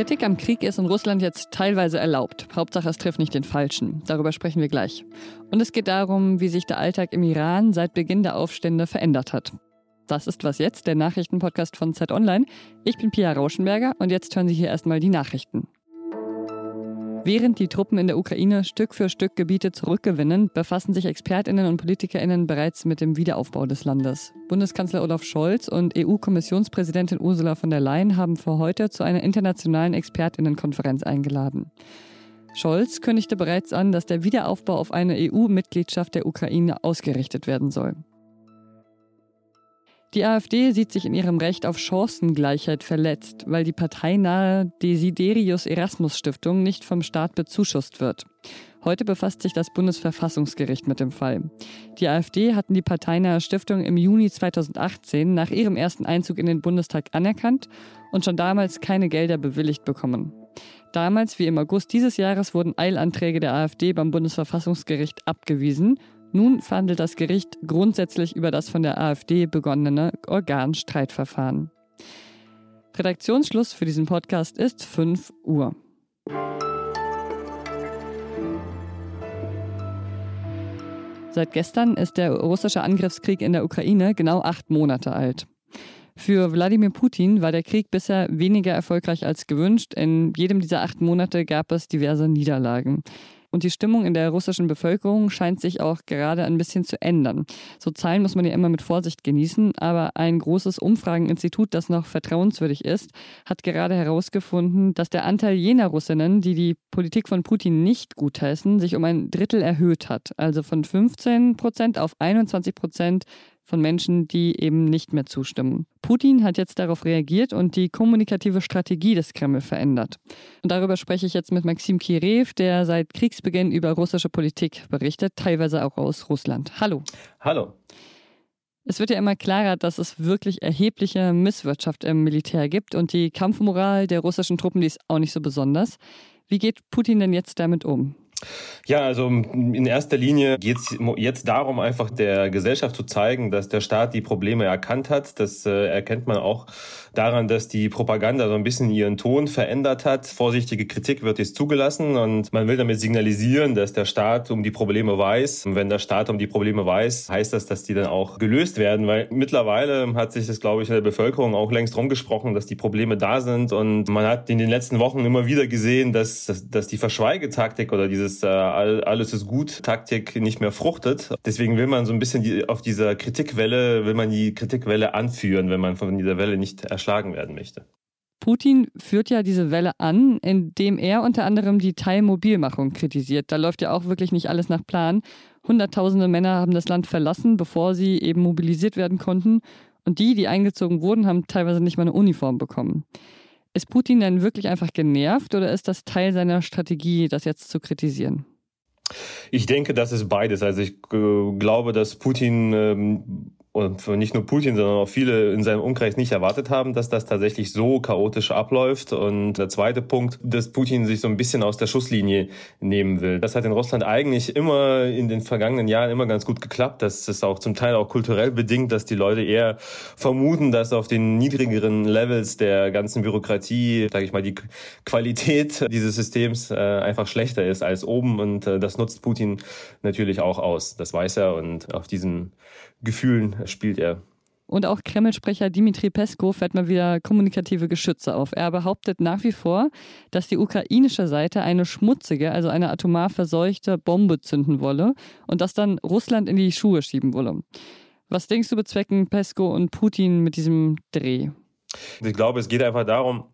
Kritik am Krieg ist in Russland jetzt teilweise erlaubt. Hauptsache, es trifft nicht den Falschen. Darüber sprechen wir gleich. Und es geht darum, wie sich der Alltag im Iran seit Beginn der Aufstände verändert hat. Das ist was jetzt, der Nachrichtenpodcast von Z Online. Ich bin Pia Rauschenberger und jetzt hören Sie hier erstmal die Nachrichten. Während die Truppen in der Ukraine Stück für Stück Gebiete zurückgewinnen, befassen sich Expertinnen und Politikerinnen bereits mit dem Wiederaufbau des Landes. Bundeskanzler Olaf Scholz und EU-Kommissionspräsidentin Ursula von der Leyen haben für heute zu einer internationalen Expertinnenkonferenz eingeladen. Scholz kündigte bereits an, dass der Wiederaufbau auf eine EU-Mitgliedschaft der Ukraine ausgerichtet werden soll. Die AfD sieht sich in ihrem Recht auf Chancengleichheit verletzt, weil die parteinahe Desiderius Erasmus Stiftung nicht vom Staat bezuschusst wird. Heute befasst sich das Bundesverfassungsgericht mit dem Fall. Die AfD hatten die parteinahe Stiftung im Juni 2018 nach ihrem ersten Einzug in den Bundestag anerkannt und schon damals keine Gelder bewilligt bekommen. Damals wie im August dieses Jahres wurden Eilanträge der AfD beim Bundesverfassungsgericht abgewiesen nun verhandelt das Gericht grundsätzlich über das von der AfD begonnene Organstreitverfahren. Redaktionsschluss für diesen Podcast ist 5 Uhr. Seit gestern ist der russische Angriffskrieg in der Ukraine genau acht Monate alt. Für Wladimir Putin war der Krieg bisher weniger erfolgreich als gewünscht. In jedem dieser acht Monate gab es diverse Niederlagen. Und die Stimmung in der russischen Bevölkerung scheint sich auch gerade ein bisschen zu ändern. So Zahlen muss man ja immer mit Vorsicht genießen, aber ein großes Umfrageninstitut, das noch vertrauenswürdig ist, hat gerade herausgefunden, dass der Anteil jener Russinnen, die die Politik von Putin nicht gutheißen, sich um ein Drittel erhöht hat. Also von 15 Prozent auf 21 Prozent von Menschen, die eben nicht mehr zustimmen. Putin hat jetzt darauf reagiert und die kommunikative Strategie des Kreml verändert. Und darüber spreche ich jetzt mit Maxim Kirev, der seit Kriegsbeginn über russische Politik berichtet, teilweise auch aus Russland. Hallo. Hallo. Es wird ja immer klarer, dass es wirklich erhebliche Misswirtschaft im Militär gibt und die Kampfmoral der russischen Truppen, die ist auch nicht so besonders. Wie geht Putin denn jetzt damit um? Ja, also in erster Linie geht es jetzt darum, einfach der Gesellschaft zu zeigen, dass der Staat die Probleme erkannt hat. Das äh, erkennt man auch daran, dass die Propaganda so ein bisschen ihren Ton verändert hat. Vorsichtige Kritik wird jetzt zugelassen und man will damit signalisieren, dass der Staat um die Probleme weiß. Und wenn der Staat um die Probleme weiß, heißt das, dass die dann auch gelöst werden, weil mittlerweile hat sich das, glaube ich, in der Bevölkerung auch längst rumgesprochen, dass die Probleme da sind und man hat in den letzten Wochen immer wieder gesehen, dass, dass, dass die Verschweigetaktik oder dieses dieses äh, alles ist gut Taktik nicht mehr fruchtet. Deswegen will man so ein bisschen die, auf dieser Kritikwelle, will man die Kritikwelle anführen, wenn man von dieser Welle nicht erschlagen werden möchte. Putin führt ja diese Welle an, indem er unter anderem die Teilmobilmachung kritisiert. Da läuft ja auch wirklich nicht alles nach Plan. Hunderttausende Männer haben das Land verlassen, bevor sie eben mobilisiert werden konnten. Und die, die eingezogen wurden, haben teilweise nicht mal eine Uniform bekommen. Ist Putin denn wirklich einfach genervt oder ist das Teil seiner Strategie, das jetzt zu kritisieren? Ich denke, das ist beides. Also ich äh, glaube, dass Putin ähm, und nicht nur Putin, sondern auch viele in seinem Umkreis nicht erwartet haben, dass das tatsächlich so chaotisch abläuft. Und der zweite Punkt, dass Putin sich so ein bisschen aus der Schusslinie nehmen will. Das hat in Russland eigentlich immer in den vergangenen Jahren immer ganz gut geklappt. Das ist auch zum Teil auch kulturell bedingt, dass die Leute eher vermuten, dass auf den niedrigeren Levels der ganzen Bürokratie, sage ich mal, die Qualität dieses Systems äh, einfach schlechter ist als oben. Und äh, das nutzt Putin natürlich auch aus. Das weiß er und auf diesen Gefühlen spielt er. Und auch Kreml-Sprecher Dimitri Peskov fährt mal wieder kommunikative Geschütze auf. Er behauptet nach wie vor, dass die ukrainische Seite eine schmutzige, also eine atomar verseuchte Bombe zünden wolle und das dann Russland in die Schuhe schieben wolle. Was denkst du bezwecken Pesko und Putin mit diesem Dreh? Ich glaube, es geht einfach darum,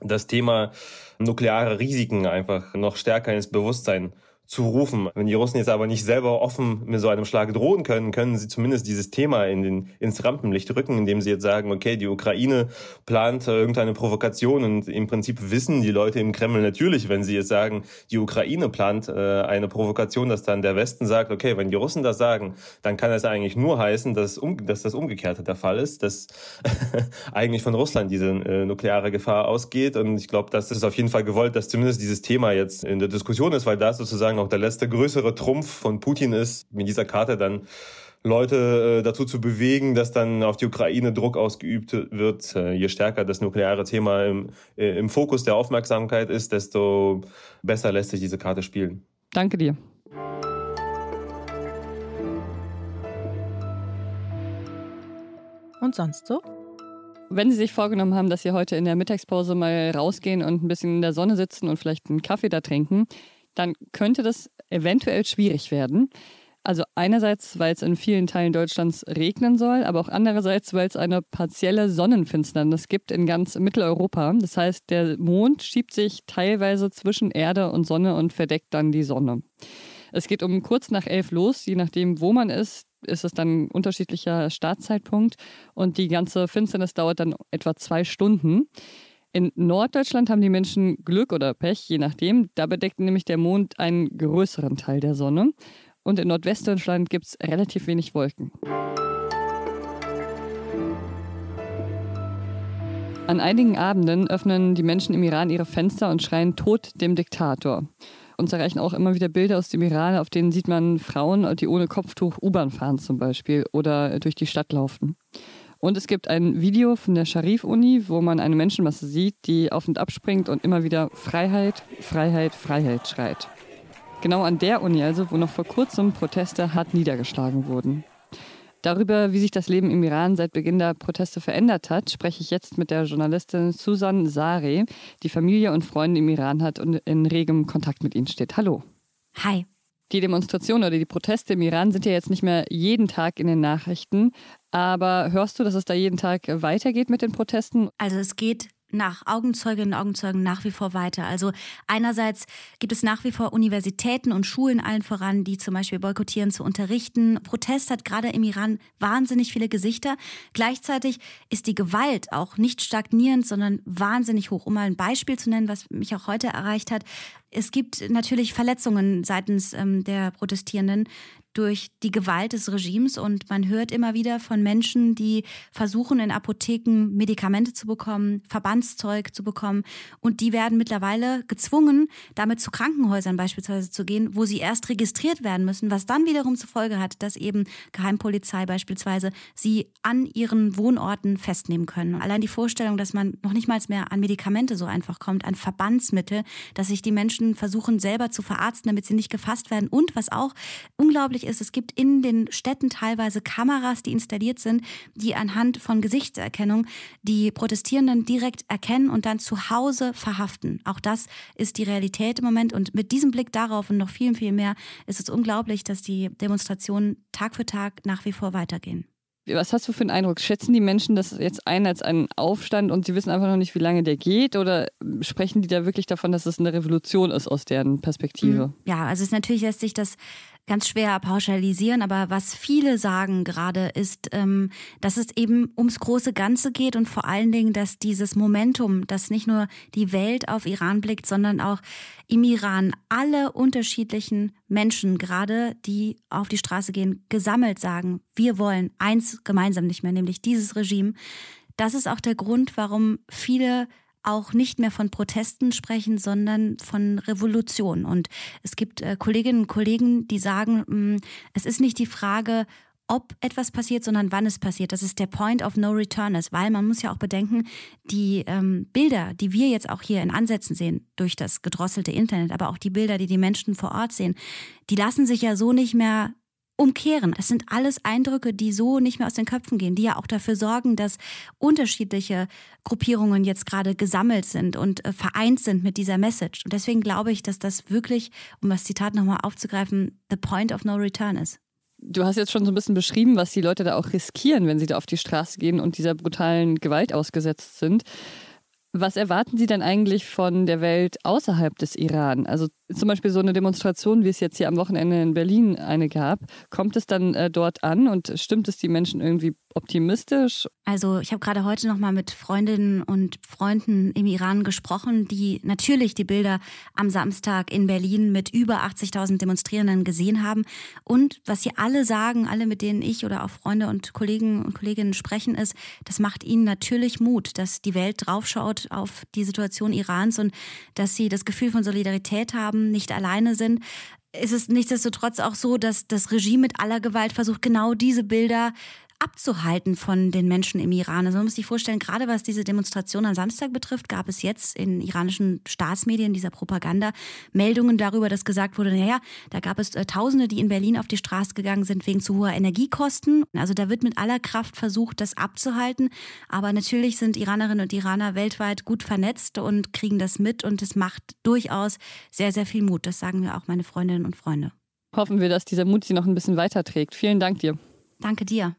das Thema nukleare Risiken einfach noch stärker ins Bewusstsein zu rufen. Wenn die Russen jetzt aber nicht selber offen mit so einem Schlag drohen können, können sie zumindest dieses Thema in den, ins Rampenlicht rücken, indem sie jetzt sagen, okay, die Ukraine plant irgendeine Provokation und im Prinzip wissen die Leute im Kreml natürlich, wenn sie jetzt sagen, die Ukraine plant äh, eine Provokation, dass dann der Westen sagt, okay, wenn die Russen das sagen, dann kann das eigentlich nur heißen, dass, um, dass das Umgekehrte der Fall ist, dass eigentlich von Russland diese äh, nukleare Gefahr ausgeht. Und ich glaube, das ist auf jeden Fall gewollt, dass zumindest dieses Thema jetzt in der Diskussion ist, weil da sozusagen sozusagen auch der letzte größere Trumpf von Putin ist, mit dieser Karte dann Leute äh, dazu zu bewegen, dass dann auf die Ukraine Druck ausgeübt wird. Äh, je stärker das nukleare Thema im, äh, im Fokus der Aufmerksamkeit ist, desto besser lässt sich diese Karte spielen. Danke dir. Und sonst so? Wenn Sie sich vorgenommen haben, dass Sie heute in der Mittagspause mal rausgehen und ein bisschen in der Sonne sitzen und vielleicht einen Kaffee da trinken, dann könnte das eventuell schwierig werden. Also einerseits, weil es in vielen Teilen Deutschlands regnen soll, aber auch andererseits, weil es eine partielle Sonnenfinsternis gibt in ganz Mitteleuropa. Das heißt, der Mond schiebt sich teilweise zwischen Erde und Sonne und verdeckt dann die Sonne. Es geht um kurz nach elf los, je nachdem, wo man ist, ist es dann ein unterschiedlicher Startzeitpunkt und die ganze Finsternis dauert dann etwa zwei Stunden. In Norddeutschland haben die Menschen Glück oder Pech, je nachdem. Da bedeckt nämlich der Mond einen größeren Teil der Sonne. Und in Nordwestdeutschland gibt es relativ wenig Wolken. An einigen Abenden öffnen die Menschen im Iran ihre Fenster und schreien Tod dem Diktator. Uns erreichen auch immer wieder Bilder aus dem Iran, auf denen sieht man Frauen, die ohne Kopftuch U-Bahn fahren zum Beispiel oder durch die Stadt laufen. Und es gibt ein Video von der Sharif-Uni, wo man eine Menschenmasse sieht, die auf und ab springt und immer wieder Freiheit, Freiheit, Freiheit schreit. Genau an der Uni also, wo noch vor kurzem Proteste hart niedergeschlagen wurden. Darüber, wie sich das Leben im Iran seit Beginn der Proteste verändert hat, spreche ich jetzt mit der Journalistin Susan Sare, die Familie und Freunde im Iran hat und in regem Kontakt mit ihnen steht. Hallo. Hi. Die Demonstrationen oder die Proteste im Iran sind ja jetzt nicht mehr jeden Tag in den Nachrichten. Aber hörst du, dass es da jeden Tag weitergeht mit den Protesten? Also es geht nach Augenzeuginnen und Augenzeugen nach wie vor weiter. Also einerseits gibt es nach wie vor Universitäten und Schulen allen voran, die zum Beispiel boykottieren zu unterrichten. Protest hat gerade im Iran wahnsinnig viele Gesichter. Gleichzeitig ist die Gewalt auch nicht stagnierend, sondern wahnsinnig hoch. Um mal ein Beispiel zu nennen, was mich auch heute erreicht hat. Es gibt natürlich Verletzungen seitens ähm, der Protestierenden durch die Gewalt des Regimes und man hört immer wieder von Menschen, die versuchen in Apotheken Medikamente zu bekommen, Verbandszeug zu bekommen und die werden mittlerweile gezwungen, damit zu Krankenhäusern beispielsweise zu gehen, wo sie erst registriert werden müssen, was dann wiederum zur Folge hat, dass eben Geheimpolizei beispielsweise sie an ihren Wohnorten festnehmen können. Allein die Vorstellung, dass man noch nicht mal mehr an Medikamente so einfach kommt, an Verbandsmittel, dass sich die Menschen versuchen selber zu verarzten, damit sie nicht gefasst werden und was auch unglaublich ist, es gibt in den Städten teilweise Kameras, die installiert sind, die anhand von Gesichtserkennung die Protestierenden direkt erkennen und dann zu Hause verhaften. Auch das ist die Realität im Moment. Und mit diesem Blick darauf und noch viel, viel mehr ist es unglaublich, dass die Demonstrationen Tag für Tag nach wie vor weitergehen. Was hast du für einen Eindruck? Schätzen die Menschen das jetzt ein als einen Aufstand und sie wissen einfach noch nicht, wie lange der geht? Oder sprechen die da wirklich davon, dass es eine Revolution ist aus deren Perspektive? Ja, also es natürlich lässt sich das ganz schwer pauschalisieren, aber was viele sagen gerade ist, ähm, dass es eben ums große Ganze geht und vor allen Dingen, dass dieses Momentum, dass nicht nur die Welt auf Iran blickt, sondern auch im Iran alle unterschiedlichen Menschen gerade, die auf die Straße gehen, gesammelt sagen, wir wollen eins gemeinsam nicht mehr, nämlich dieses Regime. Das ist auch der Grund, warum viele auch nicht mehr von Protesten sprechen, sondern von Revolution. Und es gibt äh, Kolleginnen und Kollegen, die sagen, mh, mm, es ist nicht die Frage, ob etwas passiert, sondern wann es passiert. Das ist der Point of No Return ist, weil man muss ja auch bedenken, die ähm, Bilder, die wir jetzt auch hier in Ansätzen sehen, durch das gedrosselte Internet, aber auch die Bilder, die die Menschen vor Ort sehen, die lassen sich ja so nicht mehr umkehren. Das sind alles Eindrücke, die so nicht mehr aus den Köpfen gehen, die ja auch dafür sorgen, dass unterschiedliche Gruppierungen jetzt gerade gesammelt sind und äh, vereint sind mit dieser Message. Und deswegen glaube ich, dass das wirklich, um das Zitat nochmal aufzugreifen, the point of no return ist. Du hast jetzt schon so ein bisschen beschrieben, was die Leute da auch riskieren, wenn sie da auf die Straße gehen und dieser brutalen Gewalt ausgesetzt sind. Was erwarten Sie denn eigentlich von der Welt außerhalb des Iran? Also zum Beispiel so eine Demonstration, wie es jetzt hier am Wochenende in Berlin eine gab. Kommt es dann äh, dort an und stimmt es die Menschen irgendwie optimistisch? Also ich habe gerade heute noch mal mit Freundinnen und Freunden im Iran gesprochen, die natürlich die Bilder am Samstag in Berlin mit über 80.000 Demonstrierenden gesehen haben. Und was sie alle sagen, alle mit denen ich oder auch Freunde und Kollegen und Kolleginnen sprechen, ist, das macht ihnen natürlich Mut, dass die Welt draufschaut auf die Situation Irans und dass sie das Gefühl von Solidarität haben, nicht alleine sind. ist es nichtsdestotrotz auch so, dass das Regime mit aller Gewalt versucht, genau diese Bilder abzuhalten von den Menschen im Iran. Also man muss sich vorstellen, gerade was diese Demonstration am Samstag betrifft, gab es jetzt in iranischen Staatsmedien, dieser Propaganda, Meldungen darüber, dass gesagt wurde, naja, da gab es äh, Tausende, die in Berlin auf die Straße gegangen sind wegen zu hoher Energiekosten. Also da wird mit aller Kraft versucht, das abzuhalten. Aber natürlich sind Iranerinnen und Iraner weltweit gut vernetzt und kriegen das mit und es macht durchaus sehr, sehr viel Mut. Das sagen mir auch meine Freundinnen und Freunde. Hoffen wir, dass dieser Mut sie noch ein bisschen weiterträgt. Vielen Dank dir. Danke dir.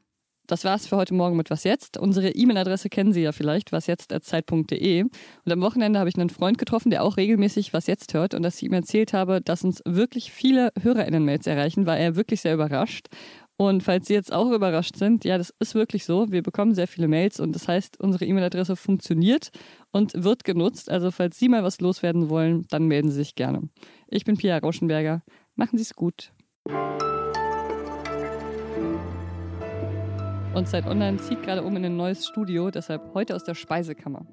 Das war's für heute Morgen mit Was Jetzt. Unsere E-Mail-Adresse kennen Sie ja vielleicht, wasjetzt.zeit.de. Und am Wochenende habe ich einen Freund getroffen, der auch regelmäßig Was Jetzt hört. Und dass ich ihm erzählt habe, dass uns wirklich viele HörerInnen-Mails erreichen, war er wirklich sehr überrascht. Und falls Sie jetzt auch überrascht sind, ja, das ist wirklich so. Wir bekommen sehr viele Mails und das heißt, unsere E-Mail-Adresse funktioniert und wird genutzt. Also falls Sie mal was loswerden wollen, dann melden Sie sich gerne. Ich bin Pia Rauschenberger. Machen Sie es gut. Und Zeit Online zieht gerade um in ein neues Studio, deshalb heute aus der Speisekammer.